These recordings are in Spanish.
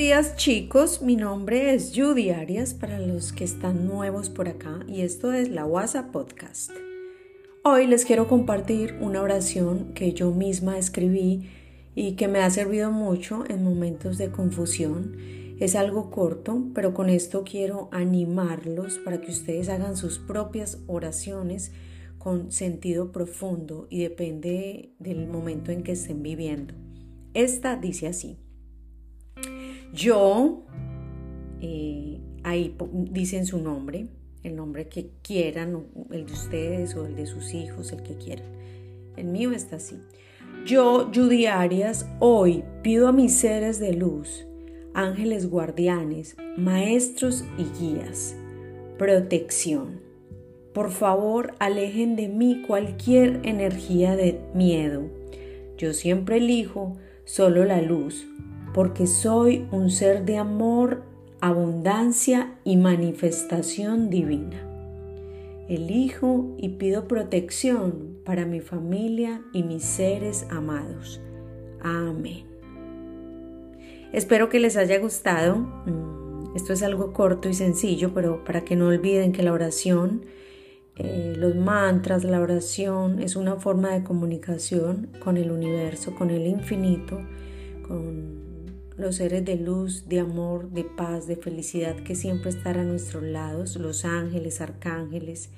días chicos, mi nombre es Judy Arias para los que están nuevos por acá y esto es la WhatsApp Podcast. Hoy les quiero compartir una oración que yo misma escribí y que me ha servido mucho en momentos de confusión. Es algo corto, pero con esto quiero animarlos para que ustedes hagan sus propias oraciones con sentido profundo y depende del momento en que estén viviendo. Esta dice así. Yo, eh, ahí dicen su nombre, el nombre que quieran, el de ustedes o el de sus hijos, el que quieran. El mío está así. Yo, Judy Arias, hoy pido a mis seres de luz, ángeles guardianes, maestros y guías, protección. Por favor, alejen de mí cualquier energía de miedo. Yo siempre elijo solo la luz, porque soy un ser de amor, abundancia y manifestación divina. Elijo y pido protección para mi familia y mis seres amados. Amén. Espero que les haya gustado. Mm, esto es algo corto y sencillo, pero para que no olviden que la oración, eh, los mantras, la oración es una forma de comunicación con el universo, con el infinito, con los seres de luz, de amor, de paz, de felicidad que siempre están a nuestros lados, los ángeles, arcángeles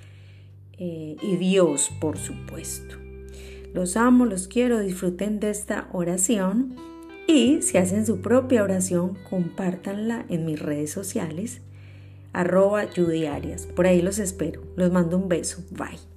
eh, y Dios, por supuesto. Los amo, los quiero, disfruten de esta oración y si hacen su propia oración, compártanla en mis redes sociales, arroba. Por ahí los espero. Los mando un beso. Bye.